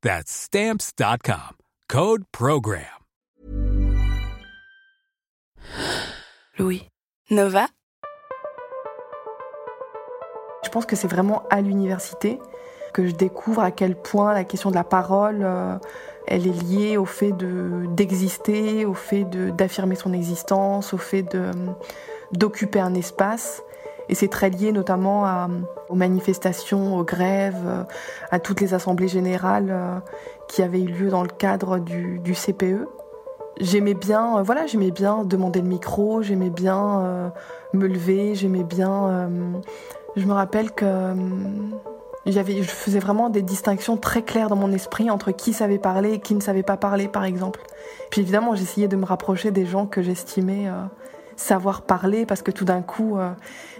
That's Stamps.com. Code PROGRAM. Louis. Nova Je pense que c'est vraiment à l'université que je découvre à quel point la question de la parole, euh, elle est liée au fait d'exister, au fait d'affirmer son existence, au fait d'occuper un espace. Et c'est très lié notamment aux manifestations, aux grèves, euh, à toutes les assemblées générales euh, qui avaient eu lieu dans le cadre du, CPE. J'aimais bien, voilà, j'aimais bien demander le micro, j'aimais bien me lever, j'aimais bien. je me rappelle que je faisais vraiment des distinctions très claires dans mon esprit entre qui savait parler et qui ne savait pas parler, par exemple. Puis évidemment, j'essayais de me rapprocher des gens que j'estimais euh, savoir parler, parce que tout d'un coup, euh,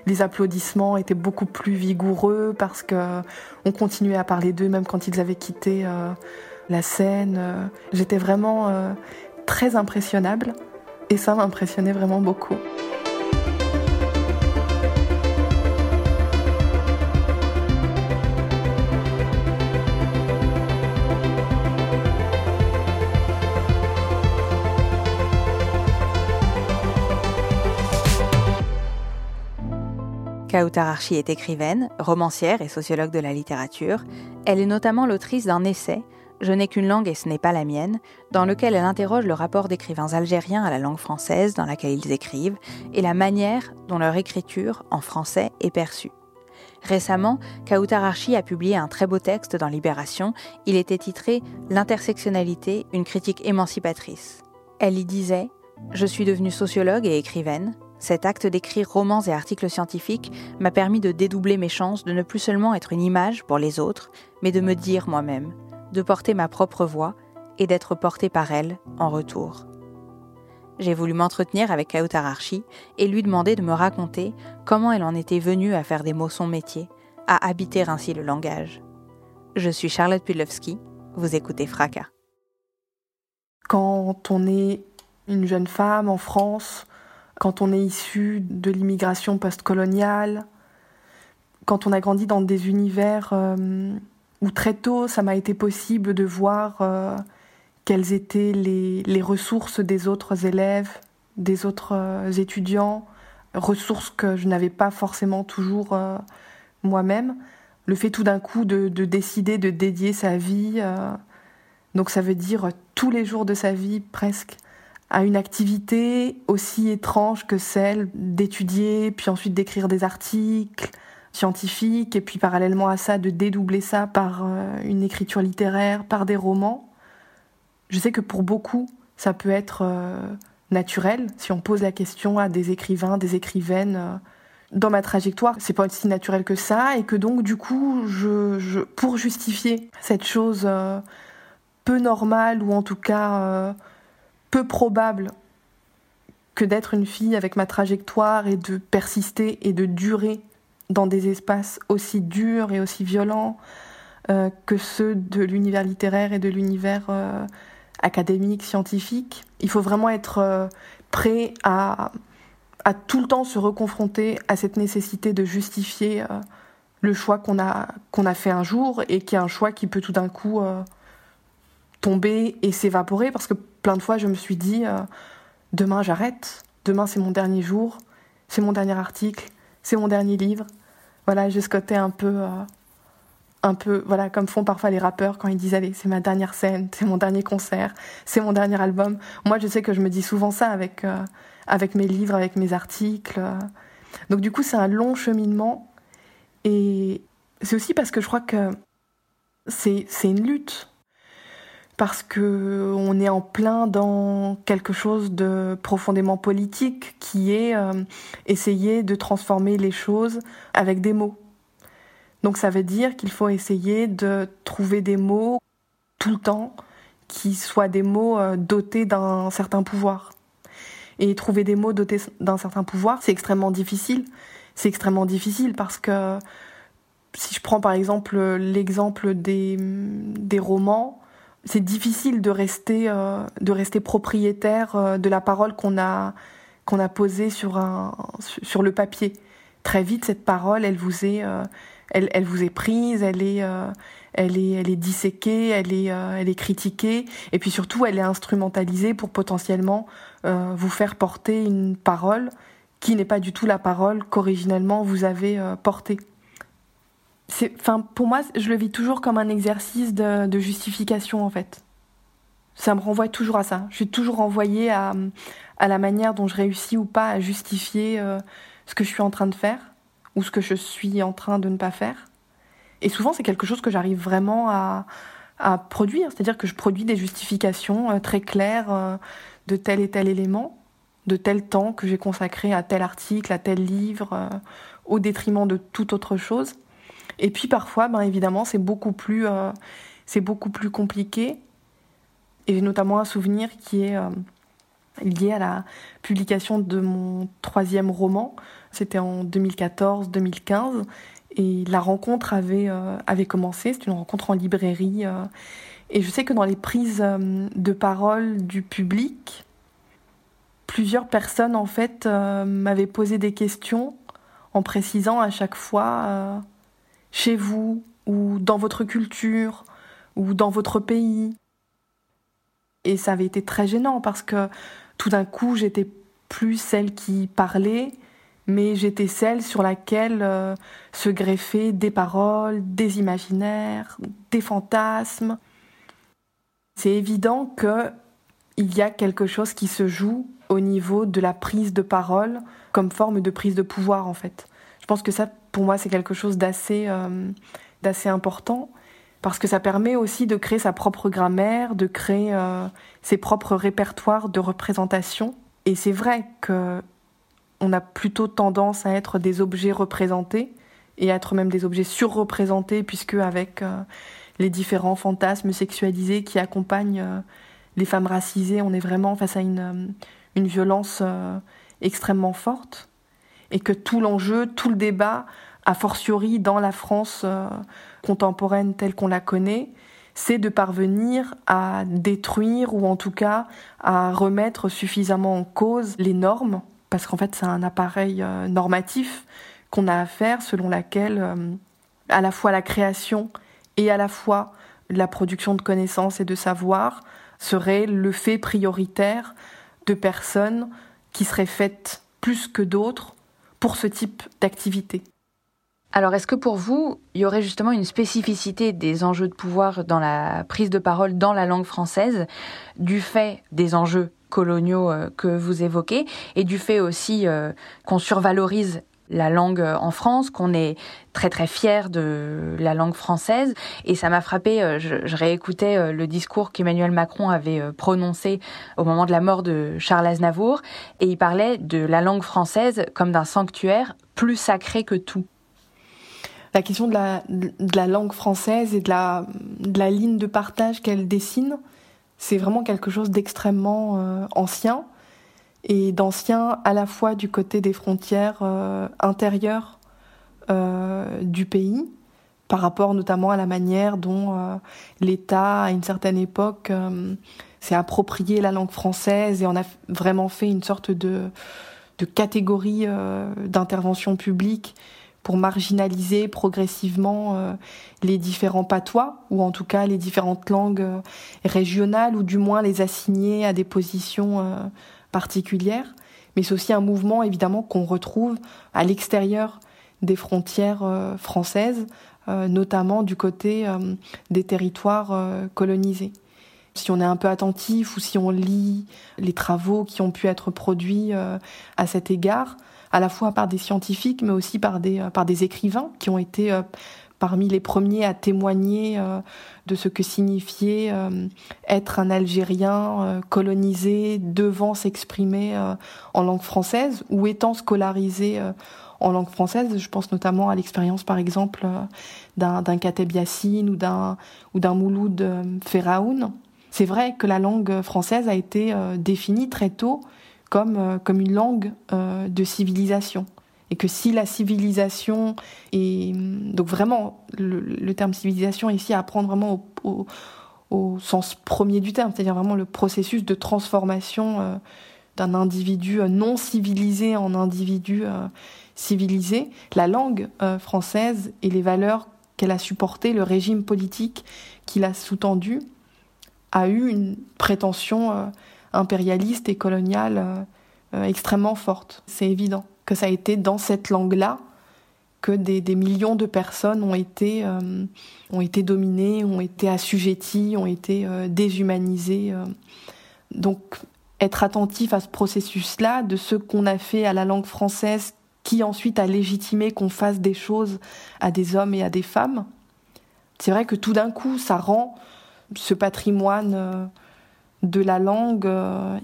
les applaudissements étaient beaucoup plus vigoureux, parce que euh, on continuait à parler d'eux même quand ils avaient quitté la scène. J'étais vraiment très impressionnable, et ça m'impressionnait vraiment beaucoup. Kautar Archi est écrivaine, romancière et sociologue de la littérature. Elle est notamment l'autrice d'un essai, Je n'ai qu'une langue et ce n'est pas la mienne, dans lequel elle interroge le rapport d'écrivains algériens à la langue française dans laquelle ils écrivent et la manière dont leur écriture en français est perçue. Récemment, Kautar Archi a publié un très beau texte dans Libération. Il était titré L'intersectionnalité, une critique émancipatrice. Elle y disait Je suis devenue sociologue et écrivaine. Cet acte d'écrire romans et articles scientifiques m'a permis de dédoubler mes chances de ne plus seulement être une image pour les autres, mais de me dire moi-même, de porter ma propre voix et d'être portée par elle en retour. J'ai voulu m'entretenir avec Kautar Archi et lui demander de me raconter comment elle en était venue à faire des mots son métier, à habiter ainsi le langage. Je suis Charlotte Pudlowski, vous écoutez Fracas. Quand on est une jeune femme en France, quand on est issu de l'immigration postcoloniale, quand on a grandi dans des univers euh, où très tôt ça m'a été possible de voir euh, quelles étaient les, ressources des autres élèves, des autres euh, étudiants, ressources que je n'avais pas forcément toujours moi-même. Le fait tout d'un coup de, de, décider de dédier sa vie, donc ça veut dire tous les jours de sa vie presque, à une activité aussi étrange que celle d'étudier, puis ensuite d'écrire des articles scientifiques, et puis parallèlement à ça, de dédoubler ça par euh, une écriture littéraire, par des romans. Je sais que pour beaucoup, ça peut être euh, naturel si on pose la question à des écrivains, des écrivaines. Euh, dans ma trajectoire, c'est pas aussi naturel que ça, et que donc du coup, je, pour justifier cette chose peu normale ou en tout cas peu probable que d'être une fille avec ma trajectoire et de persister et de durer dans des espaces aussi durs et aussi violents euh, que ceux de l'univers littéraire et de l'univers euh, académique, scientifique. Il faut vraiment être euh, prêt à, à tout le temps se reconfronter à cette nécessité de justifier le choix qu'on a, qu'on a fait un jour et qui est un choix qui peut tout d'un coup tomber et s'évaporer parce que plein de fois je me suis dit euh, demain j'arrête, demain c'est mon dernier jour, c'est mon dernier article, c'est mon dernier livre. Voilà, j'ai ce côté un peu euh, un peu, voilà, comme font parfois les rappeurs quand ils disent allez, c'est ma dernière scène, c'est mon dernier concert, c'est mon dernier album. Moi, je sais que je me dis souvent ça avec euh, avec mes livres, avec mes articles. Donc du coup, c'est un long cheminement et c'est aussi parce que je crois que c'est c'est une lutte parce que on est en plein dans quelque chose de profondément politique qui est euh, essayer de transformer les choses avec des mots. Donc ça veut dire qu'il faut essayer de trouver des mots tout le temps qui soient des mots euh, dotés d'un certain pouvoir. Et trouver des mots dotés d'un certain pouvoir, c'est extrêmement difficile. C'est extrêmement difficile parce que si je prends par exemple l'exemple des, des romans, c'est difficile de rester, euh, de rester propriétaire euh, de la parole qu'on a, qu'on a posée sur, un, sur le papier. Très vite, cette parole, elle vous est, elle, elle vous est prise, elle est, euh, elle est, elle est disséquée, elle est, euh, elle est critiquée, et puis surtout, elle est instrumentalisée pour potentiellement euh, vous faire porter une parole qui n'est pas du tout la parole qu'originellement vous avez portée. Enfin, pour moi, je le vis toujours comme un exercice de, de, justification, en fait. Ça me renvoie toujours à ça. Je suis toujours renvoyée à, à la manière dont je réussis ou pas à justifier ce que je suis en train de faire ou ce que je suis en train de ne pas faire. Et souvent, c'est quelque chose que j'arrive vraiment à, à produire, c'est-à-dire que je produis des justifications euh, très claires euh, de tel et tel élément, de tel temps que j'ai consacré à tel article, à tel livre, euh, au détriment de toute autre chose. Et puis parfois, ben évidemment, c'est beaucoup plus, c'est beaucoup plus compliqué. Et j'ai notamment un souvenir qui est lié à la publication de mon troisième roman. C'était en 2014-2015 et la rencontre avait, euh, avait commencé. C'était une rencontre en librairie. Euh, et je sais que dans les prises euh, de parole du public, plusieurs personnes en fait m'avaient posé des questions en précisant à chaque fois chez vous ou dans votre culture ou dans votre pays. Et ça avait été très gênant parce que tout d'un coup, j'étais plus celle qui parlait, mais j'étais celle sur laquelle euh, se greffaient des paroles, des imaginaires, des fantasmes. C'est évident que il y a quelque chose qui se joue au niveau de la prise de parole comme forme de prise de pouvoir en fait. Je pense que ça pour moi c'est quelque chose d'assez euh, d'assez important parce que ça permet aussi de créer sa propre grammaire, de créer euh, ses propres répertoires de représentation. Et c'est vrai que on a plutôt tendance à être des objets représentés et à être même des objets surreprésentés, puisque avec euh, les différents fantasmes sexualisés qui accompagnent les femmes racisées, on est vraiment face à une violence extrêmement forte. Et que tout l'enjeu, tout le débat, a fortiori dans la France contemporaine telle qu'on la connaît, c'est de parvenir à détruire ou en tout cas à remettre suffisamment en cause les normes, parce qu'en fait c'est un appareil euh, normatif qu'on a à faire selon laquelle euh, à la fois la création et à la fois la production de connaissances et de savoir serait le fait prioritaire de personnes qui seraient faites plus que d'autres pour ce type d'activité. Alors, est-ce que pour vous, il y aurait justement une spécificité des enjeux de pouvoir dans la prise de parole dans la langue française, du fait des enjeux coloniaux euh, que vous évoquez, et du fait aussi euh, qu'on survalorise la langue euh, en France, qu'on est très très fier de la langue française. Et ça m'a frappé, je, je, réécoutais le discours qu'Emmanuel Macron avait prononcé au moment de la mort de Charles Aznavour, et il parlait de la langue française comme d'un sanctuaire plus sacré que tout. La question de la, langue française et de la, ligne de partage qu'elle dessine, c'est vraiment quelque chose d'extrêmement euh, ancien et d'ancien à la fois du côté des frontières euh, intérieures euh, du pays, par rapport notamment à la manière dont l'État, à une certaine époque, s'est approprié la langue française et en a vraiment fait une sorte de, de catégorie d'intervention publique pour marginaliser progressivement euh, les différents patois, ou en tout cas les différentes langues euh, régionales, ou du moins les assigner à des positions euh, particulières. Mais c'est aussi un mouvement évidemment qu'on retrouve à l'extérieur des frontières françaises, notamment du côté des territoires colonisés. Si on est un peu attentif ou si on lit les travaux qui ont pu être produits à cet égard, à la fois par des scientifiques, mais aussi par des, par des écrivains qui ont été parmi les premiers à témoigner euh, de ce que signifiait euh, être un Algérien euh, colonisé devant s'exprimer en langue française ou étant scolarisé en langue française. Je pense notamment à l'expérience, par exemple, d'un Kateb ou d'un ou d'un Mouloud Feraoun. C'est vrai que la langue française a été définie très tôt comme, comme une langue de civilisation et que si la civilisation est donc vraiment le, terme civilisation ici à prendre vraiment au, sens premier du terme, c'est-à-dire vraiment le processus de transformation euh, d'un individu euh, non civilisé en individu euh, civilisé, la langue française et les valeurs qu'elle a supportées, le régime politique qu'il a sous-tendu, a eu une prétention impérialiste et coloniale extrêmement forte. C'est évident que ça a été dans cette langue-là que des, millions de personnes ont été, euh, ont été dominées, ont été assujetties, ont été euh, déshumanisées. Euh. Donc être attentif à ce processus-là, de ce qu'on a fait à la langue française, qui ensuite a légitimé qu'on fasse des choses à des hommes et à des femmes. C'est vrai que tout d'un coup, ça rend ce patrimoine de la langue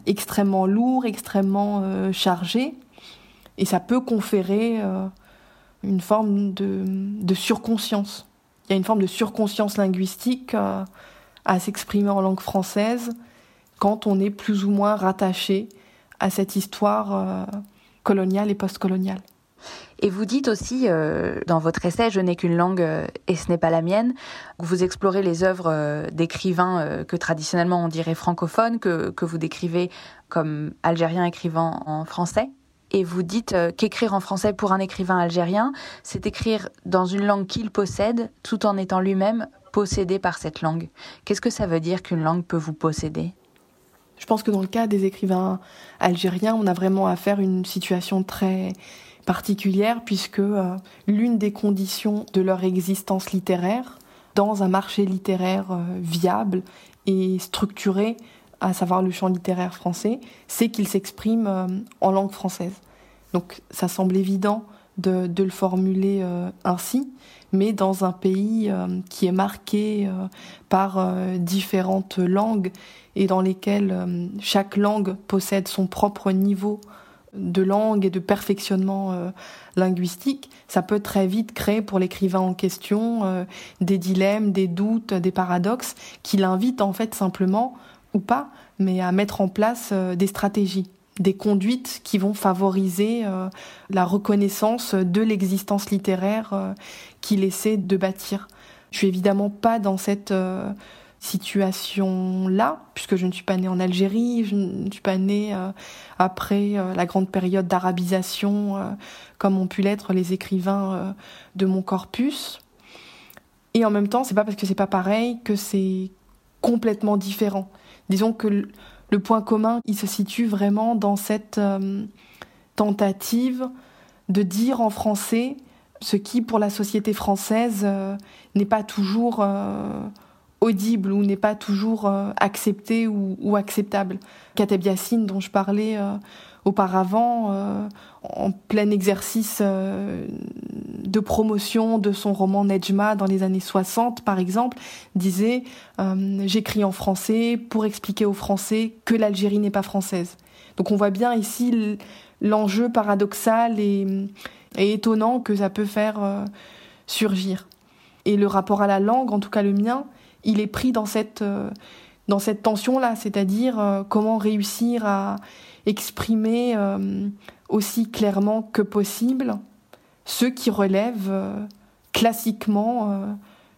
extrêmement lourd, extrêmement chargé. Et ça peut conférer euh, une forme de, surconscience. Il y a une forme de surconscience linguistique euh, à s'exprimer en langue française quand on est plus ou moins rattaché à cette histoire euh, coloniale et postcoloniale. Et vous dites aussi dans votre essai Je n'ai qu'une langue et ce n'est pas la mienne, vous explorez les œuvres d'écrivains que traditionnellement on dirait francophones, que, que vous décrivez comme algériens écrivant en français et vous dites euh, qu'écrire en français pour un écrivain algérien, c'est écrire dans une langue qu'il possède tout en étant lui-même possédé par cette langue. Qu'est-ce que ça veut dire qu'une langue peut vous posséder? Je pense que dans le cas des écrivains algériens, on a vraiment affaire à une situation très particulière puisque euh, l'une des conditions de leur existence littéraire dans un marché littéraire euh, viable et structuré à savoir le champ littéraire français, c'est qu'il s'exprime euh, en langue française. Donc ça semble évident de, le formuler euh, ainsi, mais dans un pays euh, qui est marqué par différentes langues et dans lesquelles chaque langue possède son propre niveau de langue et de perfectionnement linguistique, ça peut très vite créer pour l'écrivain en question des dilemmes, des doutes, des paradoxes qui l'invitent en fait simplement ou pas, mais à mettre en place euh, des stratégies, des conduites qui vont favoriser euh, la reconnaissance de l'existence littéraire euh, qu'il essaie de bâtir. Je suis évidemment pas dans cette situation-là, puisque je ne suis pas née en Algérie, je ne suis pas née après la grande période d'arabisation, comme ont pu l'être les écrivains de mon corpus. Et en même temps, c'est pas parce que c'est pas pareil que c'est complètement différent. Disons que le point commun, il se situe vraiment dans cette euh, tentative de dire en français ce qui, pour la société française, euh, n'est pas toujours euh, audible ou n'est pas toujours accepté ou, acceptable. Kateb Yassine, dont je parlais auparavant, en plein exercice de promotion de son roman Nejma dans les années 60, par exemple, disait euh, J'écris en français pour expliquer aux Français que l'Algérie n'est pas française. Donc on voit bien ici l'enjeu paradoxal et, étonnant que ça peut faire euh, surgir. Et le rapport à la langue, en tout cas le mien, il est pris dans cette, euh, tension-là, c'est-à-dire comment réussir à exprimer aussi clairement que possible ceux qui relèvent euh, classiquement euh,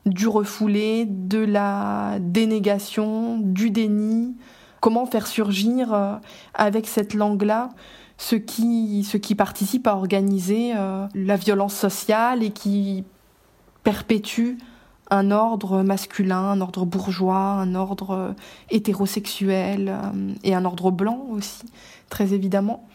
du refoulé, de la dénégation, du déni. Comment faire surgir euh, avec cette langue-là ce ce qui participe à organiser la violence sociale et qui perpétue un ordre masculin, un ordre bourgeois, un ordre hétérosexuel et un ordre blanc aussi, très évidemment.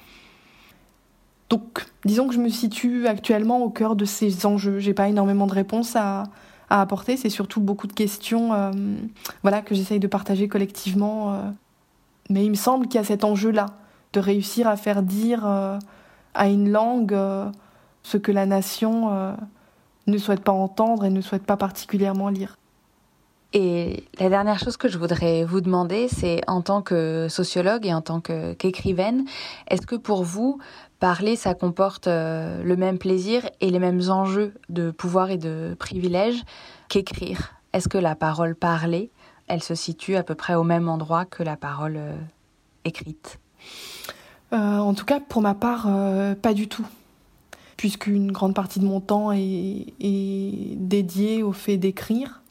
Donc disons que je me situe actuellement au cœur de ces enjeux. J'ai pas énormément de réponses à, à apporter, c'est surtout beaucoup de questions euh, voilà, que j'essaye de partager collectivement. Euh. Mais il me semble qu'il y a cet enjeu-là, de réussir à faire dire euh, à une langue ce que la nation ne souhaite pas entendre et ne souhaite pas particulièrement lire. Et la dernière chose que je voudrais vous demander, c'est en tant que sociologue et en tant qu'écrivaine, est-ce que pour vous, parler, ça comporte euh, le même plaisir et les mêmes enjeux de pouvoir et de privilège qu'écrire? Est-ce que la parole parlée, elle se situe à peu près au même endroit que la parole euh, écrite? Euh, En tout cas, pour ma part, pas du tout puisqu'une grande partie de mon temps est, dédiée au fait d'écrire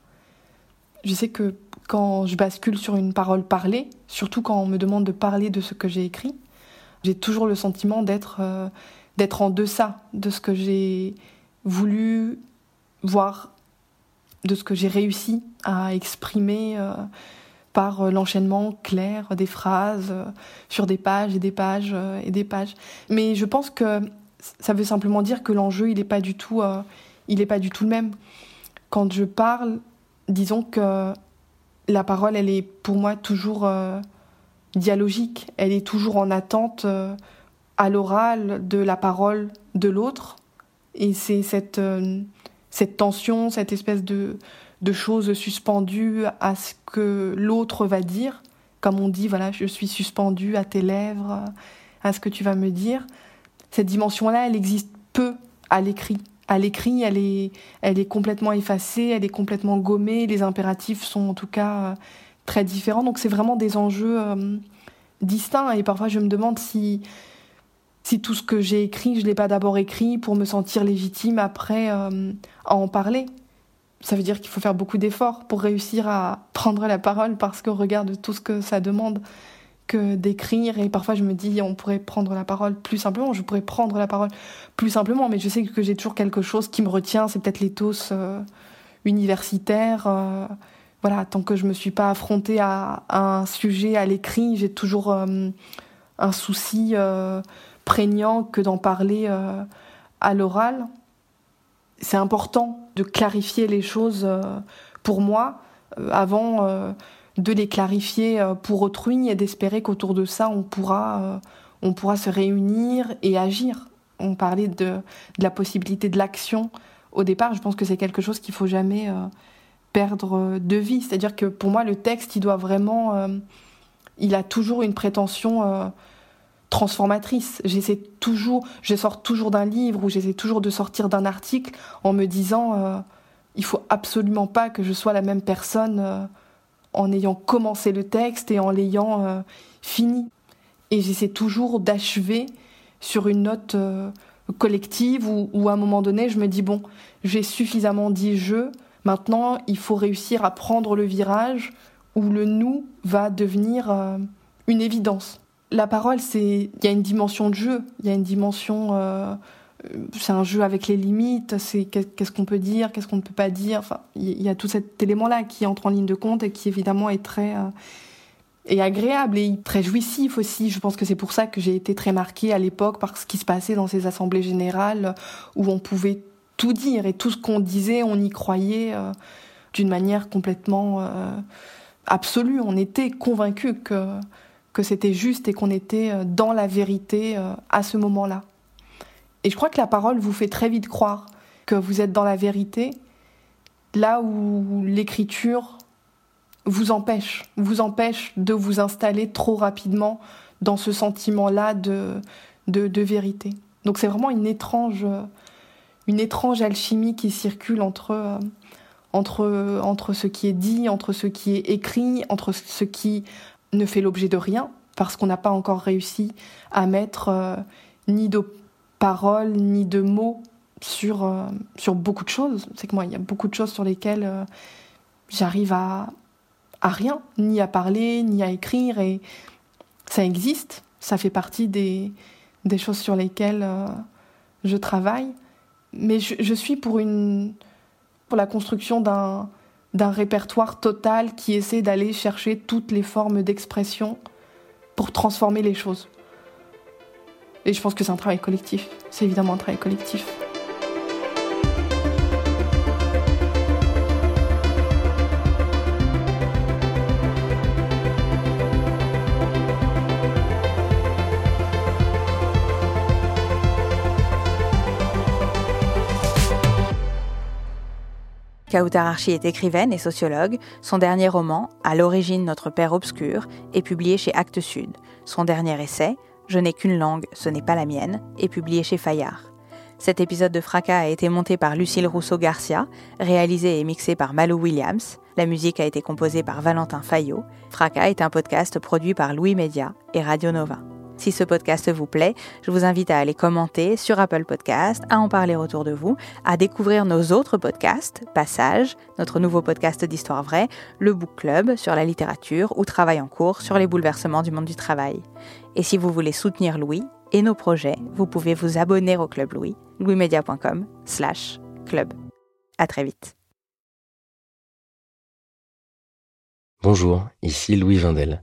je sais que quand je bascule sur une parole parlée, surtout quand on me demande de parler de ce que j'ai écrit, j'ai toujours le sentiment d'être euh, en deçà de ce que j'ai voulu voir, de ce que j'ai réussi à exprimer euh, par euh, l'enchaînement clair des phrases sur des pages et des pages et des pages. Mais je pense que ça veut simplement dire que l'enjeu il n'est pas du tout il n'est pas du tout le même. Quand je parle, disons que la parole, elle est pour moi toujours euh, dialogique, elle est toujours en attente euh, à l'oral de la parole de l'autre. Et c'est cette, euh, cette tension, cette espèce de, de chose suspendue à ce que l'autre va dire. Comme on dit, voilà, je suis suspendu à tes lèvres, à ce que tu vas me dire. Cette dimension-là, elle existe peu à l'écrit à l'écrit, elle est, elle complètement effacée, elle est complètement gommée. Les impératifs sont en tout cas euh, très différents. Donc c'est vraiment des enjeux euh, distincts. Et parfois je me demande si, tout ce que j'ai écrit, je l'ai pas d'abord écrit pour me sentir légitime après euh, à en parler. Ça veut dire qu'il faut faire beaucoup d'efforts pour réussir à prendre la parole parce qu'on regarde tout ce que ça demande d'écrire et parfois je me dis on pourrait prendre la parole plus simplement, je pourrais prendre la parole plus simplement, mais je sais que j'ai toujours quelque chose qui me retient, c'est peut-être l'éthos euh, universitaire. Euh, voilà, tant que je me suis pas affrontée à, un sujet à l'écrit, j'ai toujours euh, un souci prégnant que d'en parler à l'oral. C'est important de clarifier les choses pour moi avant de les clarifier euh, pour autrui et d'espérer qu'autour de ça, on pourra, euh, on pourra se réunir et agir. On parlait de, la possibilité de l'action au départ. Je pense que c'est quelque chose qu'il faut jamais euh, perdre de vie. C'est-à-dire que pour moi, le texte, il doit vraiment, il a toujours une prétention transformatrice. J'essaie toujours, je sors toujours d'un livre ou j'essaie toujours de sortir d'un article en me disant, il faut absolument pas que je sois la même personne en ayant commencé le texte et en l'ayant euh, fini. Et j'essaie toujours d'achever sur une note euh, collective où, à un moment donné, je me dis, bon, j'ai suffisamment dit je, maintenant il faut réussir à prendre le virage où le nous va devenir euh, une évidence. La parole, c'est il y a une dimension de jeu, il y a une dimension c'est un jeu avec les limites, c'est qu'est-ce qu'on peut dire, qu'est-ce qu'on ne peut pas dire. Enfin, il y a tout cet élément-là qui entre en ligne de compte et qui évidemment est très euh, agréable et très jouissif aussi. Je pense que c'est pour ça que j'ai été très marquée à l'époque par ce qui se passait dans ces assemblées générales où on pouvait tout dire et tout ce qu'on disait, on y croyait euh, d'une manière complètement euh, absolue. On était convaincus que que c'était juste et qu'on était dans la vérité à ce moment-là. Et je crois que la parole vous fait très vite croire que vous êtes dans la vérité, là où l'écriture vous empêche, vous empêche de vous installer trop rapidement dans ce sentiment-là de, vérité. Donc c'est vraiment une étrange, une étrange alchimie qui circule entre, entre, entre ce qui est dit, entre ce qui est écrit, entre ce qui ne fait l'objet de rien, parce qu'on n'a pas encore réussi à mettre euh, ni paroles ni de mots sur, euh, sur beaucoup de choses. C'est que moi, il y a beaucoup de choses sur lesquelles euh, j'arrive à, à rien, ni à parler, ni à écrire, et ça existe, ça fait partie des, des choses sur lesquelles euh, je travaille. Mais je, je, suis pour, une, pour la construction d'un, d'un répertoire total qui essaie d'aller chercher toutes les formes d'expression pour transformer les choses Et je pense que c'est un travail collectif. C'est évidemment un travail collectif. Kautar Archi est écrivaine et sociologue. Son dernier roman, À l'origine notre père obscur, est publié chez Actes Sud. Son dernier essai, Je n'ai qu'une langue, ce n'est pas la mienne, est publié chez Fayard. Cet épisode de Fracas a été monté par Lucille Rousseau-Garcia, réalisé et mixé par Malou Williams. La musique a été composée par Valentin Fayot. Fracas est un podcast produit par Louis Média et Radio Nova. Si ce podcast vous plaît, je vous invite à aller commenter sur Apple Podcast, à en parler autour de vous, à découvrir nos autres podcasts, Passage, notre nouveau podcast d'histoire vraie, le Book Club sur la littérature ou Travail en cours sur les bouleversements du monde du travail. Et si vous voulez soutenir Louis et nos projets, vous pouvez vous abonner au Club Louis, louismedia.com slash club. À très vite. Bonjour, ici Louis Vindel.